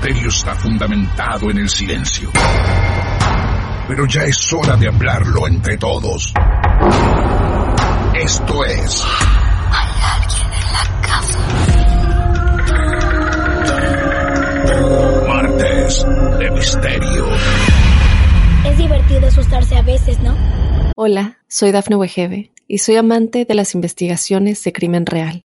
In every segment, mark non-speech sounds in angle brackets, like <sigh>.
Misterio está fundamentado en el silencio. Pero ya es hora de hablarlo entre todos. Esto es Hay alguien en la casa. Martes de Misterio. Es divertido asustarse a veces, ¿no? Hola, soy Dafne Wegebe y soy amante de las investigaciones de crimen real.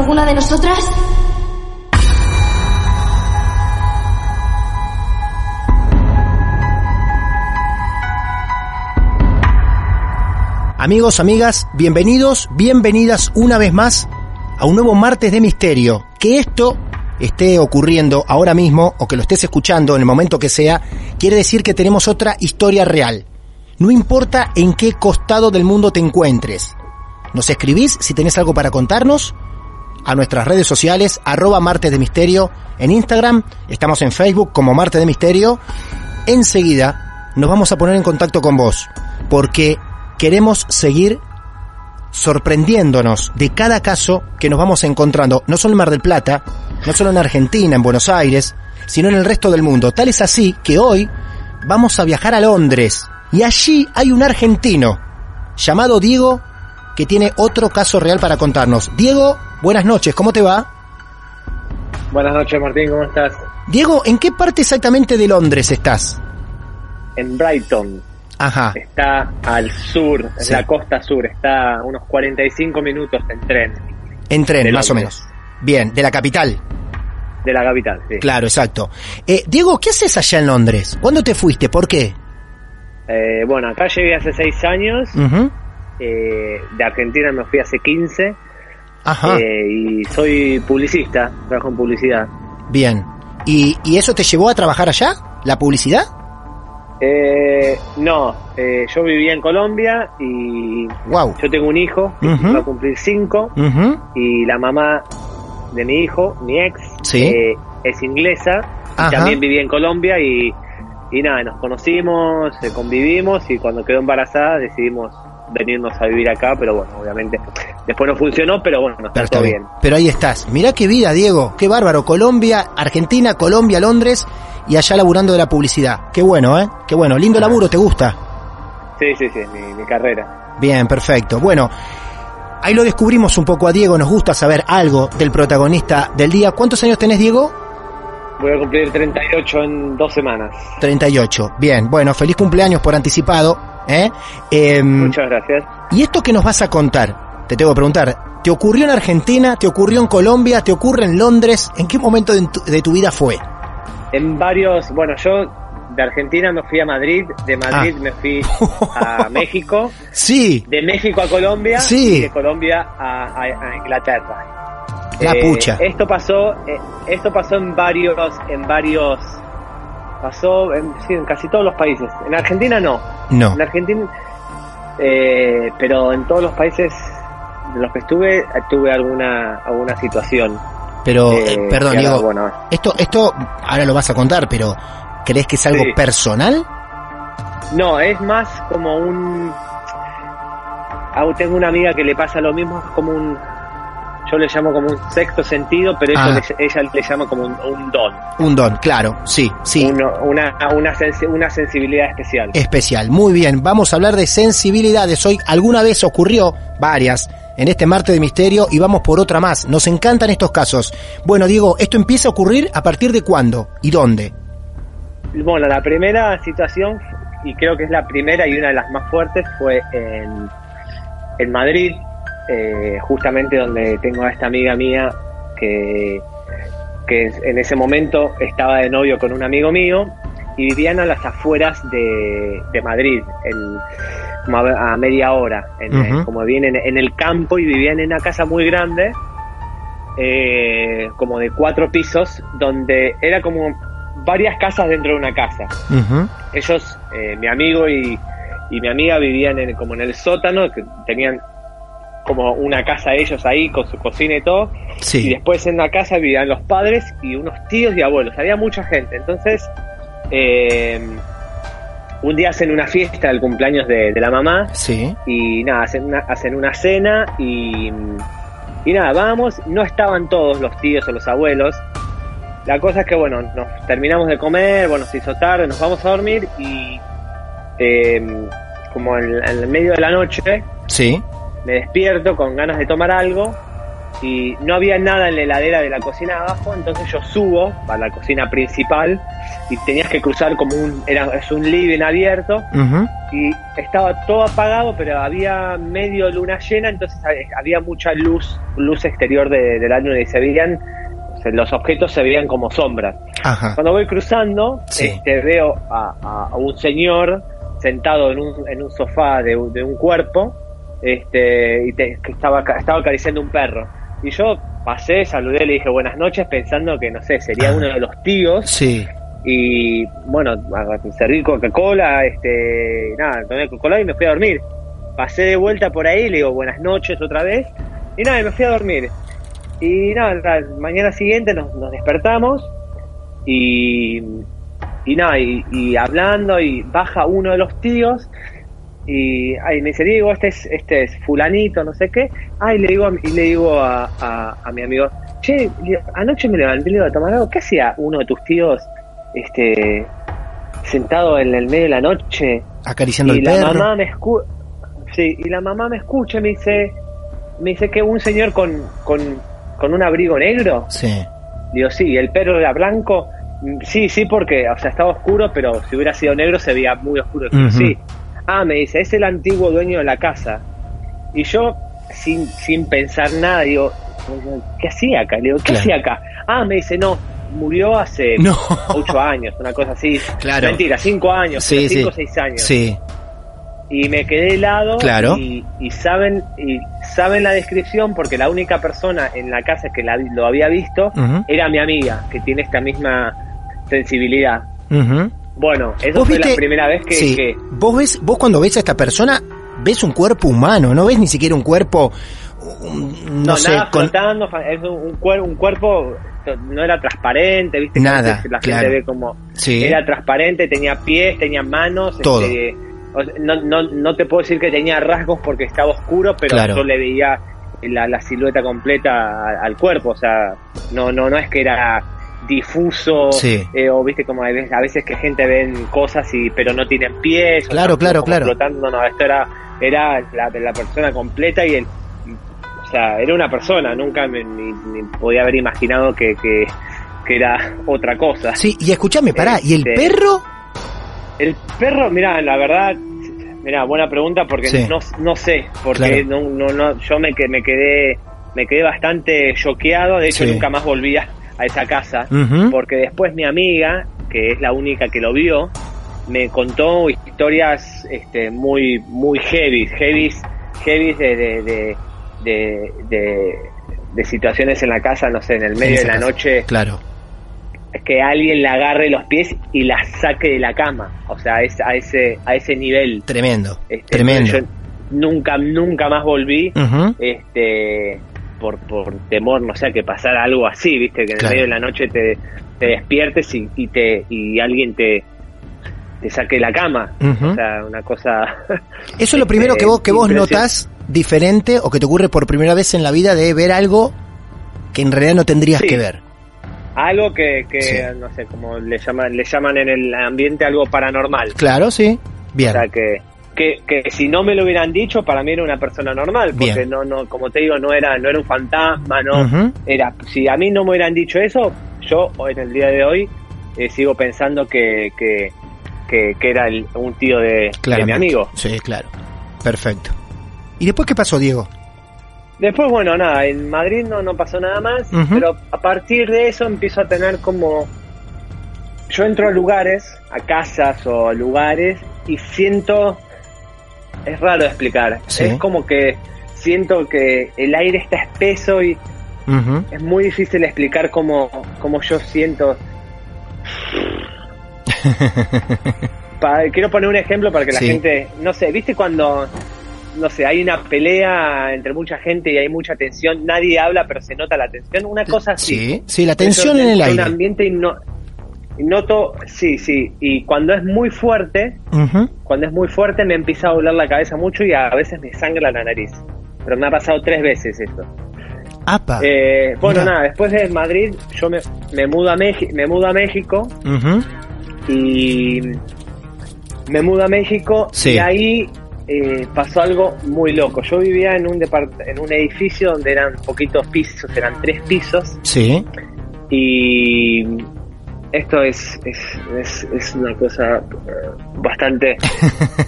Alguna de nosotras? Amigos, amigas, bienvenidos, bienvenidas una vez más a un nuevo martes de misterio. Que esto esté ocurriendo ahora mismo o que lo estés escuchando en el momento que sea, quiere decir que tenemos otra historia real. No importa en qué costado del mundo te encuentres. Nos escribís si tenés algo para contarnos a nuestras redes sociales, arroba martes de misterio, en Instagram, estamos en Facebook como martes de misterio. Enseguida nos vamos a poner en contacto con vos, porque queremos seguir sorprendiéndonos de cada caso que nos vamos encontrando, no solo en Mar del Plata, no solo en Argentina, en Buenos Aires, sino en el resto del mundo. Tal es así que hoy vamos a viajar a Londres y allí hay un argentino llamado Diego que tiene otro caso real para contarnos. Diego, buenas noches, ¿cómo te va? Buenas noches, Martín, ¿cómo estás? Diego, ¿en qué parte exactamente de Londres estás? En Brighton. Ajá. Está al sur, en Sí. la costa sur. Está a unos 45 minutos en tren En tren, De más o menos. Bien, de la capital. de la capital, sí. Claro, exacto. Eh, Diego, ¿qué haces allá en Londres? ¿Cuándo te fuiste? ¿Por qué? Eh, bueno, acá llegué hace 6 años. Eh, de Argentina me fui hace 15. Ajá, eh, y soy publicista, trabajo en publicidad. bien. ¿Y, ¿Y eso te llevó a trabajar allá? ¿La publicidad? Eh, no, eh, yo vivía en Colombia y Wow. yo tengo un hijo que Ujú. va a cumplir 5 Ujú. y la mamá de mi hijo, mi ex, Sí. eh, es inglesa y también vivía en Colombia y, y nada, nos conocimos, eh, convivimos y cuando quedó embarazada decidimos venirnos a vivir acá, pero bueno, obviamente después no funcionó, pero bueno, está Pero está todo bien. bien. Pero ahí estás. Mirá qué vida, Diego. Qué bárbaro. Colombia, Argentina, Colombia, Londres y allá laburando de la publicidad. Qué bueno, ¿eh? Qué bueno. Lindo laburo, ¿te gusta? Sí, sí, sí, mi, mi carrera. Bien, perfecto. Bueno, ahí lo descubrimos un poco a Diego. Nos gusta saber algo del protagonista del día. ¿Cuántos años tenés, Diego? Voy a cumplir 38 en dos semanas. 38. Bien, bueno, feliz cumpleaños por anticipado. ¿eh? Em, Muchas gracias. ¿Y esto que nos vas a contar? Te tengo que preguntar. ¿Te ocurrió en Argentina? ¿Te ocurrió en Colombia? ¿Te ocurre en Londres? ¿En qué momento de tu, de tu vida fue? En varios, bueno, yo de Argentina me fui a Madrid, de Madrid Ah. me fui <laughs> a México, Sí, de México a Colombia Sí. y de Colombia a, a- a Inglaterra. la Eh, pucha. Esto pasó, eh, esto pasó en varios, en varios, pasó en, sí, en casi todos los países. En Argentina no. No. En Argentina, Eh, pero en todos los países en los que estuve, tuve alguna, alguna situación. Pero, Eh, eh, perdón, que ahora, Diego, bueno. esto, esto ahora lo vas a contar, pero ¿crees que es algo Sí. personal? No, es más como un... ah, Tengo una amiga que le pasa lo mismo, es como un... Yo le llamo como un sexto sentido, pero ella, Ah. le, ella le llama como un, un don, Un don, claro, sí, sí. uno- una, una, sensi- una sensibilidad especial. Especial, muy bien. Vamos a hablar de sensibilidades. Hoy alguna vez ocurrió, varias, en este martes de misterio y vamos por otra más. Nos encantan estos casos. Bueno, Diego, ¿esto empieza a ocurrir a partir de cuándo y dónde? Bueno, la primera situación, y creo que es la primera y una de las más fuertes, fue en, en Madrid, eh, justamente donde tengo a esta amiga mía que, que en ese momento estaba de novio con un amigo mío y vivían a las afueras de, de Madrid, en, como a, a media hora, en, como vienen en el campo y vivían en una casa muy grande, eh, como de cuatro pisos, donde era como varias casas dentro de una casa. Ellos, eh, mi amigo y, y mi amiga vivían en, como en el sótano, que tenían como una casa ellos ahí con su cocina y todo. Y después en la casa vivían los padres y unos tíos y abuelos. Había mucha gente. Entonces, eh, un día hacen una fiesta del cumpleaños de, de la mamá Sí. y nada, hacen una, hacen una cena y, y nada, vamos, no estaban todos los tíos o los abuelos. La cosa es que, bueno, nos terminamos de comer, bueno, se hizo tarde, nos vamos a dormir y eh, como en, en el medio de la noche Sí. me despierto con ganas de tomar algo y no había nada en la heladera de la cocina de abajo, entonces yo subo a la cocina principal y tenías que cruzar como un, era, es un living abierto y estaba todo apagado, pero había medio luna llena, entonces ha- había mucha luz, luz exterior de, de la luna y se veían, los objetos se veían como sombras. Ajá. Cuando voy cruzando, Sí. este, veo a, a- a un señor sentado en un, en un sofá de, un- de un cuerpo este, y te- que estaba, estaba acariciando un perro. Y yo pasé, saludé, le dije buenas noches pensando que, no sé, sería Ah. uno de los tíos Sí. y bueno, a- serví Coca-Cola, este, nada, tomé Coca-Cola y me fui a dormir. Pasé de vuelta por ahí, le digo buenas noches otra vez, y nada, y me fui a dormir. Y nada, la mañana siguiente nos, nos despertamos y, y nada, y, y hablando y baja uno de los tíos y ay, me dice, Diego, este es, este es fulanito, no sé qué. Ay, le digo, y le digo a, a- a mi amigo, che, anoche me levanté y le iba a tomar algo. ¿Qué hacía uno de tus tíos este sentado en el medio de la noche? Acariciando y el la perro. mamá me escucha, sí, y la mamá me escucha y me dice, me dice que un señor con, con, con un abrigo negro. Sí. Digo, sí, ¿y el perro era blanco. Mm, Sí, sí, porque, o sea, estaba oscuro, pero si hubiera sido negro se veía muy oscuro. Ujú. Sí. Ah, me dice, es el antiguo dueño de la casa. Y yo, sin, sin pensar nada, digo, ¿qué hacía acá? Le digo, ¿qué Claro. hacía acá? Ah, me dice, no, murió hace <laughs> No. ocho años, una cosa así. Claro. Mentira, cinco años, Sí, cinco o sí. seis años. Sí. Y me quedé helado Claro. y, y saben y saben la descripción porque la única persona en la casa que la, lo había visto era mi amiga, que tiene esta misma sensibilidad. Ujú. Bueno, esa ¿Vos fue viste? la primera vez que, Sí. que- Vos ves, vos cuando ves a esta persona, ves un cuerpo humano, no ves ni siquiera un cuerpo, un- no, no, sé, nada con flotando, es un, cuer- un cuerpo no era transparente, ¿viste? Nada, la claro. gente ve como Sí. era transparente, tenía pies, tenía manos, Todo. este, o sea, no, no, no te puedo decir que tenía rasgos porque estaba oscuro, pero Claro. yo le veía la, la silueta completa al cuerpo, o sea, no, no, no es que era difuso Sí. eh, o viste como a veces, a veces que gente ven cosas y pero no tienen pies Claro, claro, claro. flotando. no esto era era la, la persona completa y el o sea era una persona nunca me, ni, ni podía haber imaginado que, que, que era otra cosa Sí, y escúchame, pará, ¿y el Este, perro? el perro, mira, la verdad, mira, buena pregunta porque Sí. no, no sé, porque Claro. no, no, no, yo me, que- me quedé, me quedé bastante choqueado, de hecho Sí. nunca más volví a, a esa casa, porque después mi amiga, que es la única que lo vio, me contó historias este, muy, muy heavy, heavy, heavy de, de, de, de, de- de situaciones en la casa, no sé, en el medio de la casa. noche, Claro. que alguien la agarre los pies y la saque de la cama, o sea, es a ese a ese nivel. Tremendo, Este, tremendo. Yo, nunca, nunca más volví, este, por, por temor, no sé, a que pasara algo así, viste, que en Claro. el medio de la noche te, te despiertes y, y te y alguien te, te saque la cama, o sea, una cosa... Eso es lo primero que <laughs> vos, que vos notás diferente o que te ocurre por primera vez en la vida de ver algo que en realidad no tendrías Sí. que ver. algo que, que Sí. no sé, como le llaman, le llaman en el ambiente algo paranormal. Claro, sí. Bien. O sea que, que, que si no me lo hubieran dicho, para mí era una persona normal, porque Bien. no, no, como te digo, no era, no era un fantasma, no era, si a mí no me hubieran dicho eso, yo en el día de hoy eh, sigo pensando que, que, que, que era el- un tío de, de mi amigo. Sí, claro. Perfecto. ¿Y después qué pasó, Diego? Después, bueno, nada, en Madrid no, no pasó nada más, pero a partir de eso empiezo a tener como... Yo entro a lugares, a casas o a lugares, y siento... Es raro de explicar. Sí. Es como que siento que el aire está espeso y es muy difícil explicar cómo, cómo yo siento. <laughs> Pa- quiero poner un ejemplo para que la gente, no sé, ¿viste cuando, no sé, hay una pelea entre mucha gente y hay mucha tensión, nadie habla pero se nota la tensión? Una cosa así. Sí, sí, la tensión Eso en el aire. Un ambiente noto, sí, sí, y cuando es muy fuerte, cuando es muy fuerte me empieza a doler la cabeza mucho y a veces me sangra la nariz. Pero me ha pasado tres veces. Apa. Eh, bueno, Mira. nada, después de Madrid yo me, me, mudo a me mudo a México y me mudo a México Sí. y ahí eh, pasó algo muy loco. Yo vivía en un depart en un edificio donde eran poquitos pisos, eran tres pisos Sí. y esto es, es, es, es una cosa eh, bastante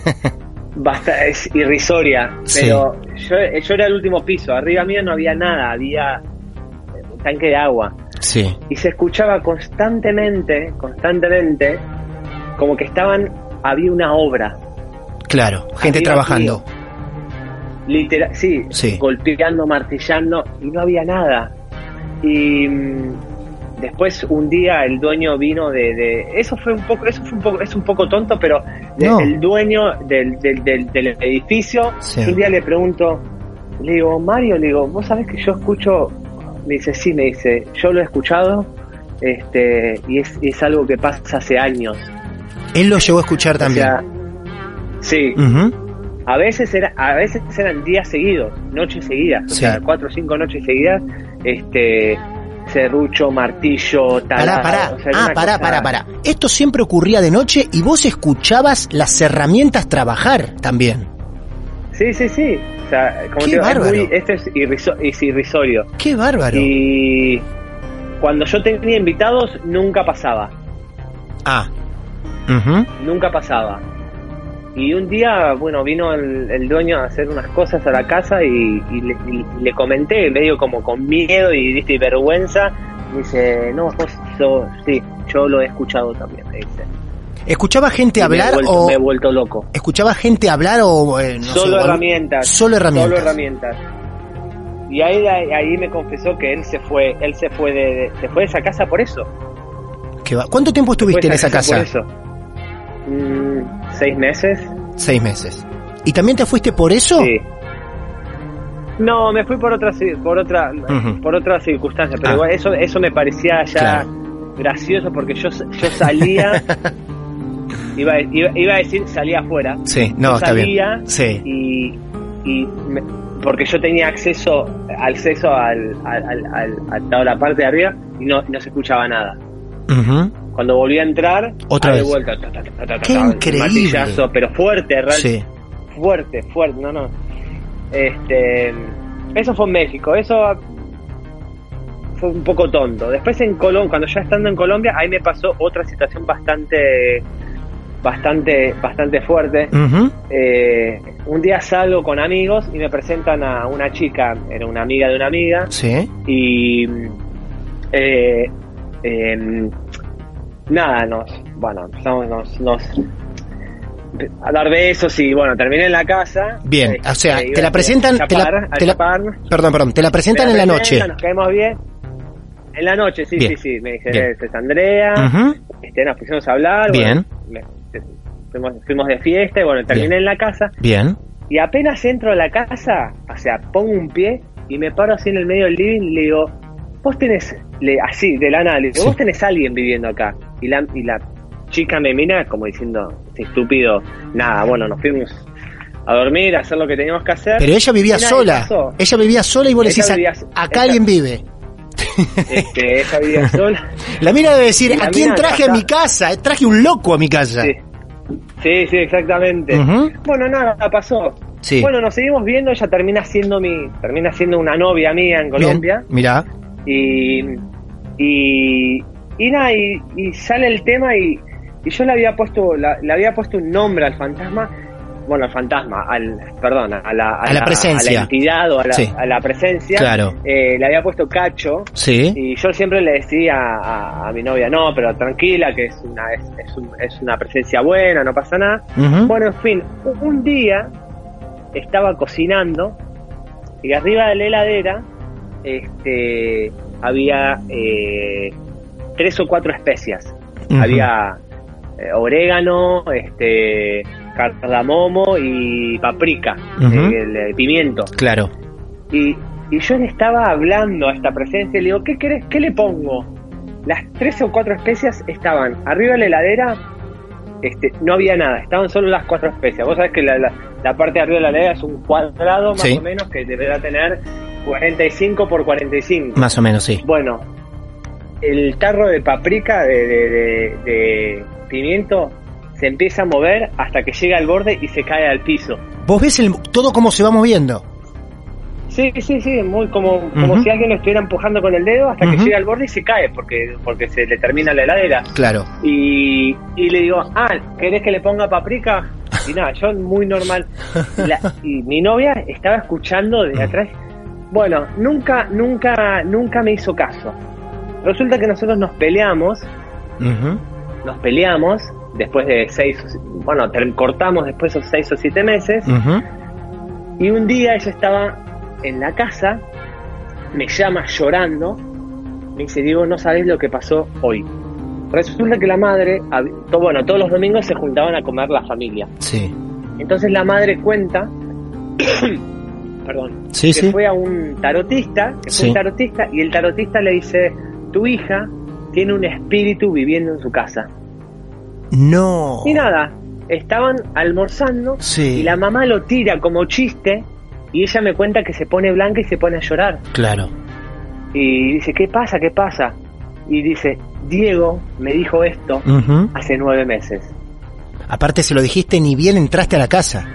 <laughs> basta, es irrisoria, Sí. pero yo, yo era el último piso, arriba mío no había nada, había eh, un tanque de agua Sí. y se escuchaba constantemente, constantemente, como que estaban, había una obra, Claro. Gente trabajando. literal, sí, Sí. golpeando, martillando y no había nada. Y mm, después un día el dueño vino de, de- eso fue un poco, eso fue un poco, es un poco tonto, pero de- No. el dueño del, del, del, del edificio, Sí. un día le pregunto, le digo, Mario, le digo, vos sabés que yo escucho, me dice, sí, me dice, yo lo he escuchado, este, y es, es algo que pasa hace años. Él lo llegó a escuchar O también. sea, sí, a veces era, a veces eran días seguidos, noches seguidas, o Sí. sea, cuatro o cinco noches seguidas, este serrucho, martillo, Pará, talado, pará. o sea, era Ah, pará, cosa- pará, pará. Esto siempre ocurría de noche y vos escuchabas las herramientas trabajar también. Sí, sí, sí. O sea, como Qué te digo, es bárbaro. muy, esto es, irriso- es irrisorio. Qué bárbaro. Y cuando yo tenía invitados, nunca pasaba. Ah. Nunca pasaba. Y un día, bueno, vino el, el dueño a hacer unas cosas a la casa y, y le, y le comenté, medio como con miedo y, ¿viste, y vergüenza. Me dice, no, vos, sí, yo lo he escuchado también, me dice. ¿Escuchaba gente Y me hablar vuelto- o Me he vuelto loco. escuchaba gente hablar o eh, no sé, solo algo- herramientas. Solo herramientas. Solo herramientas. Y ahí, ahí, me confesó que él se fue, él se fue de, se fue de esa casa por eso. Qué va- ¿Cuánto tiempo estuviste en esa casa? Por eso. Mm, Seis meses. Seis meses. ¿Y también te fuiste por eso? Sí. No, me fui por otra por otra por otra circunstancia, pero Ah. igual eso eso me parecía ya Claro. gracioso porque yo yo salía <laughs> iba, iba, iba a decir salía afuera. Sí, no, Yo está bien. salía Sí. y, y me- porque yo tenía acceso acceso al, al, al, al- a toda la parte de arriba y no, no se escuchaba nada. Cuando volví a entrar, Otra ahí de vuelta, ta, Qué increíble. pero fuerte, real, Sí. fuerte, fuerte, no, no. Este, eso fue en México, eso fue un poco tonto. Después en Colombia, cuando ya estando en Colombia, ahí me pasó otra situación bastante, bastante, bastante fuerte. Eh, un día salgo con amigos y me presentan a una chica, era una amiga de una amiga, Sí. y eh, em, nada, nos, bueno, empezamos nos, nos a dar besos y bueno, terminé en la casa. Bien, Eh, o sea, te la presentan, te la, chapar, te la- chapar. perdón, perdón, te la presentan en la noche. Nos caemos bien. En la noche, sí, Bien. sí, sí. Me dice. "Esta es Andrea. Ujú. este, nos pusimos a hablar. Bien. bueno, me- fuimos, fuimos de fiesta y bueno, terminé Bien. en la casa. Bien. Y apenas entro a la casa, o sea, pongo un pie y me paro así en el medio del living y le digo, vos tenés, le, así, de la nada, le digo, Sí. vos tenés a alguien viviendo acá. Y la, y la chica me mira como diciendo, "Este estúpido, nada, bueno, nos fuimos a dormir, a hacer lo que teníamos que hacer. Pero ella vivía sola. pasó. Ella vivía sola y vos le decís, vivía- acá alguien vive. Este, ella vivía <laughs> sola. La mina debe decir, ¿a quién traje a mi casa? Eh, Traje un loco a mi casa. Sí. Sí, sí, exactamente. Bueno, nada, pasó. Sí. Bueno, nos seguimos viendo, ella termina siendo mi, termina siendo una novia mía en Colombia. Bien, mirá. Y, y, y nada, y, y sale el tema y, y yo le había puesto, la- le había puesto un nombre al fantasma, bueno, al fantasma, al, perdón, a la, A la presencia. a la entidad o a la, Sí. a la presencia. Claro. Eh, le había puesto Cacho. Sí. Y yo siempre le decía a, mi novia, no, pero tranquila, que es una, es, es un- es una presencia buena, no pasa nada. Bueno, en fin, un día estaba cocinando y arriba de la heladera este, había eh, tres o cuatro especias. Había eh, orégano, este, cardamomo y paprika, eh, el, eh, pimiento. Claro. Y, y yo le estaba hablando a esta presencia y le digo, ¿qué querés? ¿Qué le pongo? Las tres o cuatro especias estaban arriba de la heladera, este, no había nada, estaban solo las cuatro especias. Vos sabés que la, la- la parte de arriba de la heladera es un cuadrado más Sí. o menos que deberá tener 45 por 45. Más o menos, sí. Bueno, el tarro de paprika, de, de- de- de pimiento, se empieza a mover hasta que llega al borde y se cae al piso. Vos ves el, todo cómo se va moviendo. Sí, sí, sí, muy como, como si alguien lo estuviera empujando con el dedo hasta que llega al borde y se cae porque, porque se le termina la heladera. Claro. Y, y le digo, ah, ¿querés que le ponga paprika? Y nada, yo muy normal. <laughs> La- y mi novia estaba escuchando desde atrás. Bueno, nunca, nunca, nunca me hizo caso. Resulta que nosotros nos peleamos, nos peleamos después de seis, bueno, cortamos después de esos seis o siete meses. Y un día ella estaba en la casa, me llama llorando, me dice, Diego, no sabés lo que pasó hoy. Resulta que la madre, bueno, todos los domingos se juntaban a comer la familia. Sí. Entonces la madre cuenta, perdón, Sí, que sí. fue a un tarotista, que fue Sí. un tarotista, y el tarotista le dice, tu hija tiene un espíritu viviendo en su casa. No. Y nada, estaban almorzando y la mamá lo tira como chiste y ella me cuenta que se pone blanca y se pone a llorar. Claro. Y dice, ¿qué pasa? ¿Qué pasa? Y dice, Diego me dijo esto hace nueve meses. Aparte se lo dijiste ni bien entraste a la casa.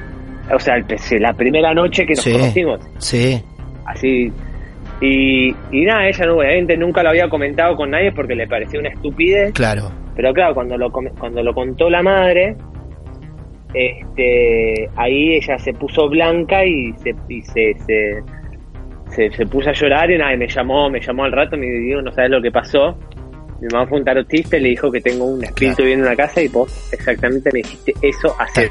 O sea, la primera noche que nos Sí. conocimos. Sí. Así. Y, y nada, ella obviamente nunca lo había comentado con nadie porque le parecía una estupidez. Claro. Pero claro, cuando lo, cuando lo contó la madre, este, ahí ella se puso blanca y se, y se, se, se, se puso a llorar y nada, y me llamó, me llamó al rato, me dijo, no sabes lo que pasó. Mi mamá fue un tarotista y le dijo que tengo un espíritu Claro. viviendo en la casa y vos exactamente me dijiste eso hace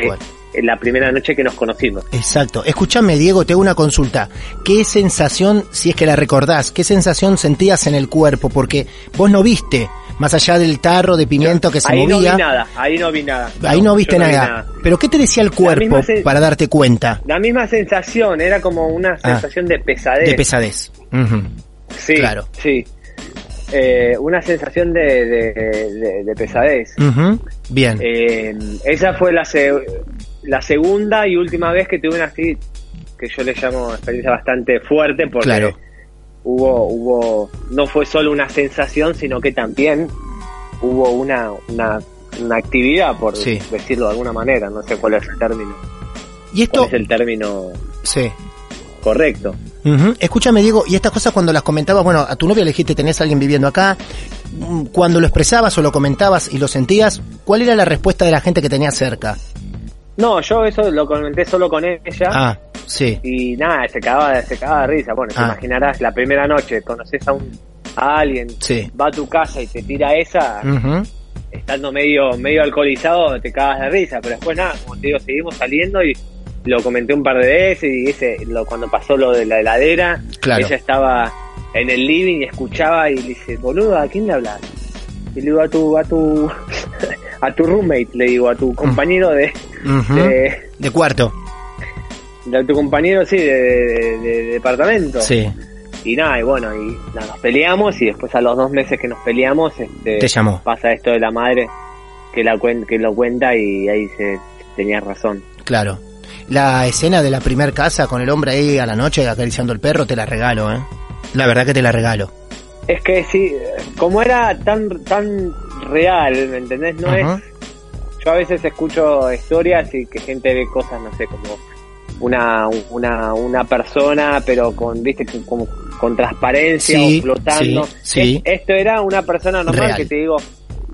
la primera noche que nos conocimos. Exacto. Escúchame, Diego, te hago una consulta. ¿Qué sensación, si es que la recordás, qué sensación sentías en el cuerpo? Porque vos no viste, más allá del tarro de pimiento que se ahí movía, no vi nada, ahí no vi nada. ahí no, viste vi nada. Pero ¿qué te decía el cuerpo para darte cuenta La misma sensación, era como una sensación de pesadez. Ah. de pesadez? Sí, Claro. sí. Eh, una sensación de, de, de- de pesadez. Bien. Eh, esa fue la, la segunda y última vez que tuve una así, que yo le llamo experiencia bastante fuerte, porque Claro. hubo, hubo, no fue solo una sensación, sino que también hubo una, una, una actividad, por Sí. decirlo de alguna manera, no sé cuál es el término, y esto, cuál es el término sí. correcto. Escúchame, Diego, y estas cosas cuando las comentabas, bueno, a tu novia le dijiste, tenés a alguien viviendo acá, mm, cuando lo expresabas o lo comentabas y lo sentías, ¿cuál era la respuesta de la gente que tenías cerca? No, yo eso lo comenté solo con ella. Ah, sí, Y nada, se cagaba, se cagaba de risa. Bueno, te Ah. imaginarás, la primera noche conoces a un a alguien, sí. va a tu casa y te tira esa, estando medio medio alcoholizado, te cagas de risa. Pero después nada, como te digo, seguimos saliendo y lo comenté un par de veces y ese lo, cuando pasó lo de la heladera, Claro. ella estaba en el living y escuchaba y le dice, boludo, ¿a quién le hablas? Y le digo a tu, a tu, a tu roommate, le digo, a tu compañero de, de, De cuarto. de tu compañero, sí, de departamento. Sí, Y nada, y bueno, y nada, nos peleamos y después a los dos meses que nos peleamos, este, te llamó. pasa esto de la madre que, la cuen- que lo cuenta y ahí se tenía razón. Claro. La escena de la primer casa con el hombre ahí a la noche acariciando el perro, te la regalo, ¿eh? La verdad que te la regalo. Es que sí, como era tan tan real, ¿me entendés? No es... Yo a veces escucho historias y que gente ve cosas, no sé, como una una una persona, pero con, viste, con- como con transparencia Sí, o flotando. sí, sí. Es- Esto era una persona normal Real. que te digo,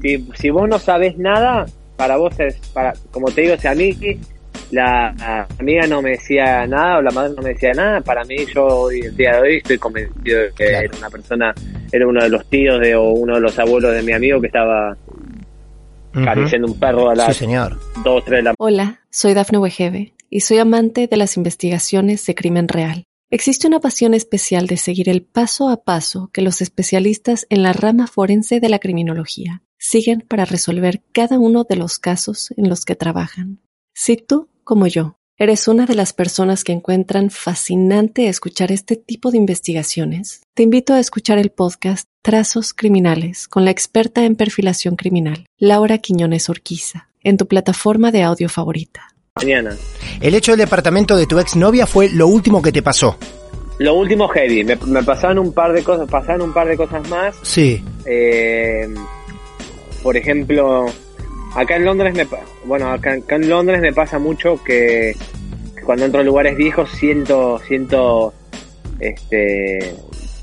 si, si vos no sabes nada, para vos es, para, como te digo, si a mí la, la amiga no me decía nada o la madre no me decía nada, para mí yo hoy, el día de hoy estoy convencido de que Claro. era una persona, era uno de los tíos de, o uno de los abuelos de mi amigo que estaba acariciando un perro a Sí, las señor. 2, 3 de la Hola, soy Dafne Wegebe y soy amante de las investigaciones de crimen real. Existe una pasión especial de seguir el paso a paso que los especialistas en la rama forense de la criminología siguen para resolver cada uno de los casos en los que trabajan. Si tú, como yo, eres una de las personas que encuentran fascinante escuchar este tipo de investigaciones, te invito a escuchar el podcast Trazos Criminales con la experta en perfilación criminal, Laura Quiñones Orquiza, en tu plataforma de audio favorita. mañana. El hecho del departamento de tu exnovia fue lo último que te pasó. Lo último heavy, me, me pasaban un par de cosas, pasaban un par de cosas más. Sí. Eh, por ejemplo, acá en Londres me bueno, acá, acá en Londres me pasa mucho que, que cuando entro a lugares viejos siento siento este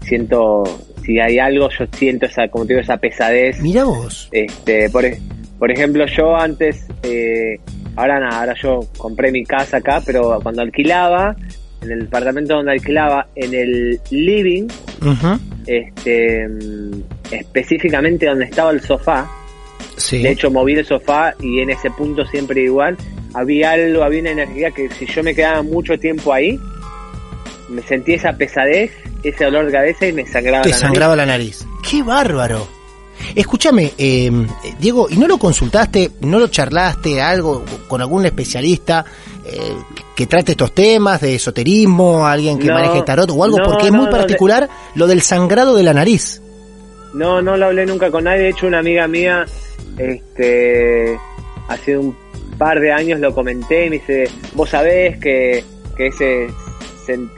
siento si hay algo yo siento esa como te digo esa pesadez Mira vos. este por, e- por ejemplo yo antes eh, ahora nada ahora yo compré mi casa acá pero cuando alquilaba en el departamento donde alquilaba en el living este mm, específicamente donde estaba el sofá Sí. de hecho moví el sofá y en ese punto siempre igual había algo había una energía que si yo me quedaba mucho tiempo ahí me sentí esa pesadez ese dolor de cabeza y me sangraba Te la nariz. sangraba la nariz. ¡Qué bárbaro! Escúchame, eh, Diego, ¿y no lo consultaste, no lo charlaste algo con algún especialista eh, que trate estos temas de esoterismo, alguien que No, maneje tarot o algo? no, Porque es no, muy no, particular lo del sangrado de la nariz. No, no lo hablé nunca con nadie. De hecho, una amiga mía, este, hace un par de años lo comenté y me dice, vos sabés que, que ese,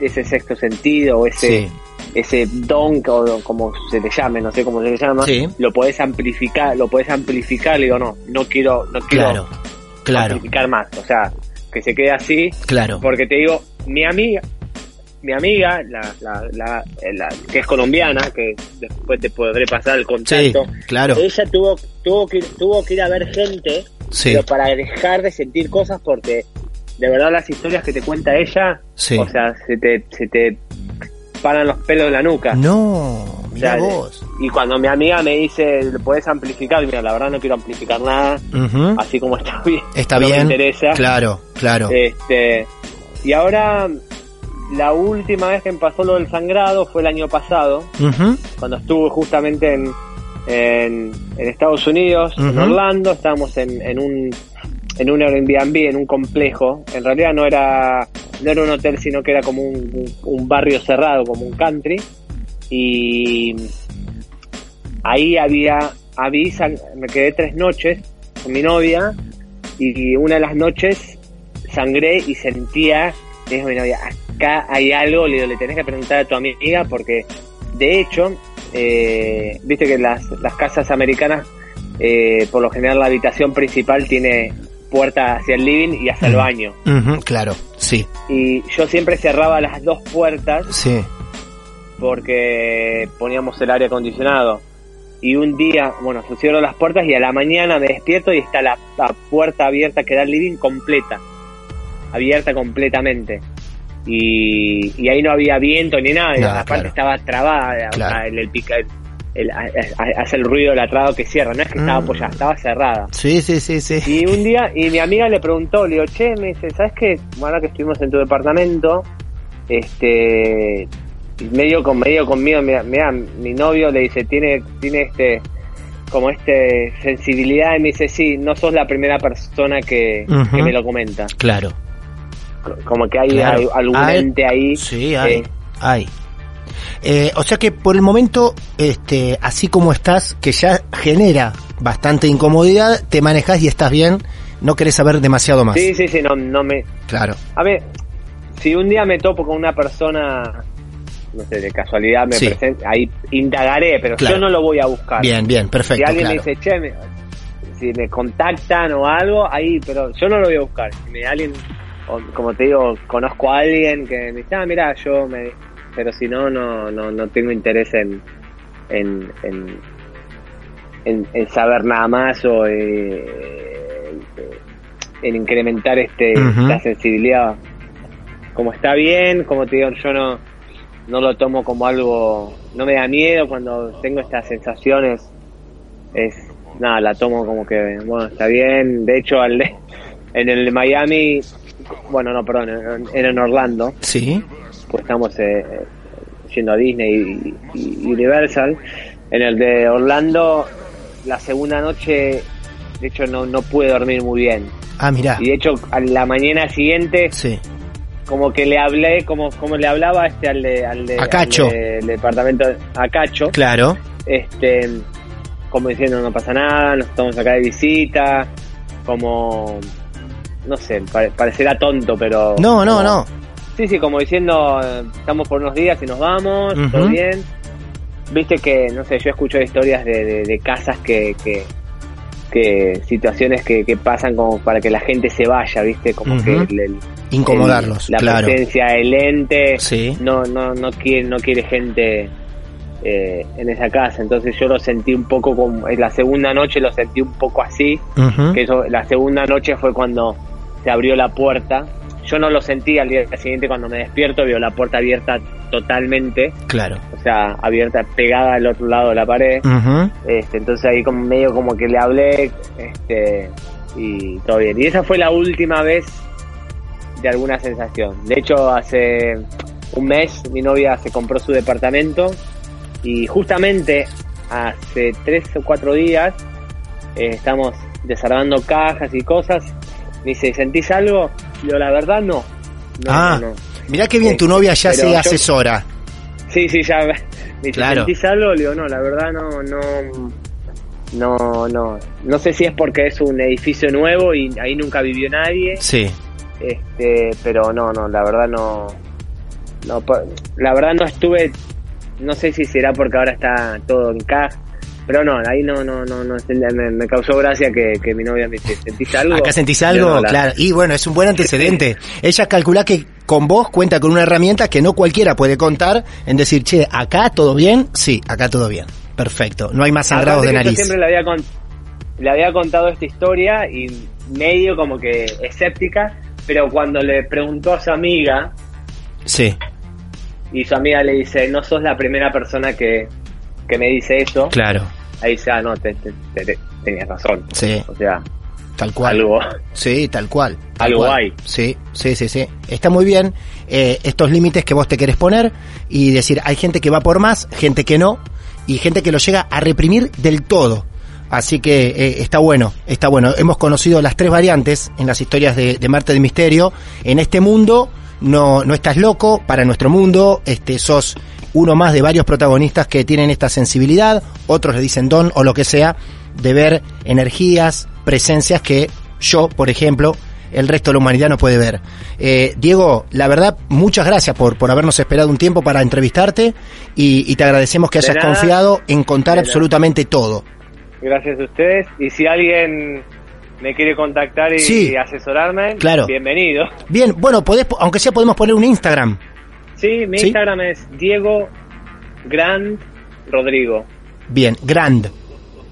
ese sexto sentido o ese, Sí. ese don, o como se le llame, no sé cómo se le llama, Sí. lo podés amplificar, lo podés amplificar. Le digo, no, no quiero, no quiero Claro, claro, amplificar más. O sea, que se quede así, claro. porque te digo, mi amiga, mi amiga, la, la, la, la- que es colombiana, que después te podré pasar el Sí, contacto, claro. ella tuvo, tuvo, que, tuvo que ir a ver gente, Sí, pero para dejar de sentir cosas porque de verdad las historias que te cuenta ella, sí. o sea, se te, se te paran los pelos de la nuca. No, mira O sea, vos. Y cuando mi amiga me dice, ¿lo puedes amplificar? Mira, la verdad no quiero amplificar nada, así como está bien. Está no bien. me interesa. Claro, claro. Este, y ahora, la última vez que me pasó lo del sangrado fue el año pasado, cuando estuve justamente en, en, en Estados Unidos, en Ujú. Orlando, estábamos en, en un en un Airbnb, en un complejo. En realidad no era no era un hotel, sino que era como un, un- un barrio cerrado, como un country. Y ahí había, había san- me quedé tres noches con mi novia y una de las noches sangré y sentía, a mi novia, acá hay algo, le le tenés que preguntar a tu amiga porque de hecho, eh, viste que las, las casas americanas, eh, por lo general la habitación principal tiene puerta hacia el living y hacia el baño. Claro, sí, Y yo siempre cerraba las dos puertas sí. porque poníamos el aire acondicionado. Y un día, bueno, se cierran las puertas y a la mañana me despierto y está la, la puerta abierta que da al living completa. Abierta completamente. Y, y ahí no había viento ni nada. aparte claro. estaba trabada. Claro. el, el pica- el- el- hace el ruido del atrado que cierra. No es que estaba Mm. apoyada, estaba cerrada. Sí, sí, sí, sí. Y un <laughs> día, y mi amiga le preguntó, le digo, che, me dice, ¿sabes qué? Ahora que estuvimos en tu departamento, este, medio con medio conmigo, mira, mira, mi novio le dice, tiene, tiene este, como este sensibilidad, y me dice, sí, no sos la primera persona que me lo comenta. Claro. Co- como que hay, Claro. hay algún Hay- ente ahí. Sí, hay. eh, hay. Eh, o sea que por el momento, este, así como estás, que ya genera bastante incomodidad, te manejas y estás bien, no querés saber demasiado más. sí, sí, sí, no, no me... Claro. A ver, si un día me topo con una persona, no sé, de casualidad me Sí. presenta, ahí indagaré, pero Claro. yo no lo voy a buscar. Bien, bien, si perfecto. alguien claro. me dice, che, me- si me contactan o algo, ahí, pero yo no lo voy a buscar. Si me alguien, o como te digo, conozco a alguien que me dice, ah, mira, yo me... Pero si no, no, no, no tengo interés en, en, en, en, en saber nada más o eh, en incrementar este la sensibilidad. Como está bien, como te digo, yo no, no lo tomo como algo, no me da miedo cuando tengo estas sensaciones, es nada, la tomo como que, bueno, está bien. De hecho, al <laughs> en el Miami, bueno, no, perdón, en- era en Orlando, Sí, pues estamos eh, yendo a Disney y, y Universal. En el de Orlando, la segunda noche, de hecho, no, no pude dormir muy bien. ah, mirá. Y de hecho, a la mañana siguiente, Sí, como que le hablé, como, como le hablaba este al de, al de, A Cacho. al de- el departamento, a Cacho, claro. este, como diciendo no pasa nada, nos estamos acá de visita, como, no sé, pare- parecerá tonto, pero... No, no, como- no. Sí, sí, como diciendo, estamos por unos días y nos vamos, todo bien. Viste que, no sé, yo escucho historias de, de- de casas que, que, que situaciones que, que pasan como para que la gente se vaya, viste, como que el- el- Incomodarlos, el- la claro. presencia del ente Sí. no, no, no quiere, no quiere gente eh, en esa casa. Entonces yo lo sentí un poco como, en la segunda noche lo sentí un poco así, que eso, la segunda noche fue cuando se abrió la puerta. Yo no lo sentí al día siguiente cuando me despierto, veo la puerta abierta totalmente, Claro. o sea, abierta, pegada al otro lado de la pared. Este, entonces ahí como medio como que le hablé, este, y todo bien. Y esa fue la última vez de alguna sensación. De hecho, hace un mes mi novia se compró su departamento y justamente hace tres o cuatro días eh, estamos desarmando cajas y cosas. Me dice, ¿sentís algo? Yo la verdad no. No, Ah. no, no. Mirá qué bien, tu Este, novia ya pero se yo- asesora. Sí, sí, ya. <laughs> Me dice, Claro. ¿sentís algo? Le digo, no, la verdad no, no, no, no. No sé si es porque es un edificio nuevo y ahí nunca vivió nadie, Sí. este, pero no, no, la verdad no, no, la verdad no estuve, no sé si será porque ahora está todo en caja, pero no, ahí no, no, no, no, me, me causó gracia que, que mi novia me dice, ¿sentís algo? Acá sentís algo, no, la- claro. Y bueno, es un buen antecedente. <laughs> Ella calcula que con vos cuenta con una herramienta que no cualquiera puede contar en decir, che, acá todo bien. Sí, acá todo bien. Perfecto. No hay más sangrados Aparte de que yo nariz. siempre le había, con- le había contado esta historia y medio como que escéptica, pero cuando le preguntó a su amiga Sí, y su amiga le dice, no sos la primera persona que, que me dice eso, claro. ahí dice, ah, no, te, te- te- te- tenías razón. Sí, O sea, tal cual. algo. Sí, tal cual. tal Algo cual. hay. Sí, sí, sí, sí. Está muy bien eh, estos límites que vos te querés poner y decir, hay gente que va por más, gente que no, y gente que lo llega a reprimir del todo. Así que eh, está bueno, está bueno. Hemos conocido las tres variantes en las historias de, de Marte de Misterio. En este mundo no, no estás loco, para nuestro mundo este, sos uno más de varios protagonistas que tienen esta sensibilidad, otros le dicen don o lo que sea, de ver energías, presencias que yo, por ejemplo, el resto de la humanidad no puede ver. Eh, Diego, la verdad, muchas gracias por, por habernos esperado un tiempo para entrevistarte y, y te agradecemos que hayas confiado en contar absolutamente todo. Gracias a ustedes. Y si alguien me quiere contactar y, Sí. asesorarme, Claro. bienvenido. Bien, bueno, podés, aunque sea podemos poner un Instagram. Sí, mi Sí. Instagram es Diego Grand Rodrigo. Bien, Grand.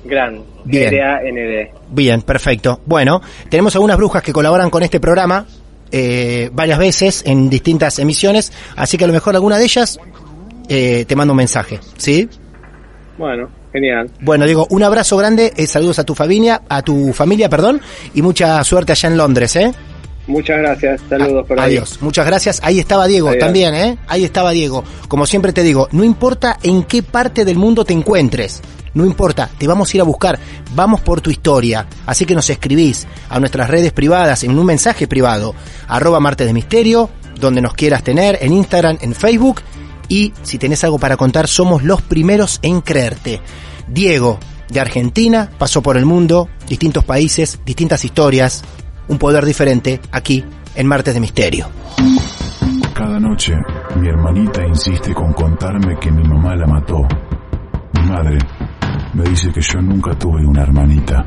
Grand. Bien. R-A-N-D. Bien, perfecto. Bueno, tenemos algunas brujas que colaboran con este programa eh, varias veces en distintas emisiones, así que a lo mejor alguna de ellas eh, te mando un mensaje, ¿sí? Bueno, genial. Bueno, Diego, un abrazo grande, eh, saludos a tu familia, a tu familia, perdón, y mucha suerte allá en Londres, ¿eh? Muchas gracias. Saludos por ahí. Adiós, muchas gracias. Ahí estaba Diego Adiós. también, ¿eh? Ahí estaba Diego. Como siempre te digo, no importa en qué parte del mundo te encuentres, no importa, te vamos a ir a buscar, vamos por tu historia. Así que nos escribís a nuestras redes privadas en un mensaje privado, arroba martes de misterio, donde nos quieras tener, en Instagram, en Facebook. Y si tenés algo para contar, somos los primeros en creerte. Diego, de Argentina, pasó por el mundo, distintos países, distintas historias, un poder diferente aquí en Martes de Misterio. Cada noche, mi hermanita insiste con contarme que mi mamá la mató. Mi madre me dice que yo nunca tuve una hermanita.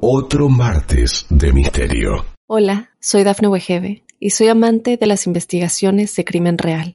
Otro martes de misterio. Hola, soy Dafne Wegebe y soy amante de las investigaciones de crimen real.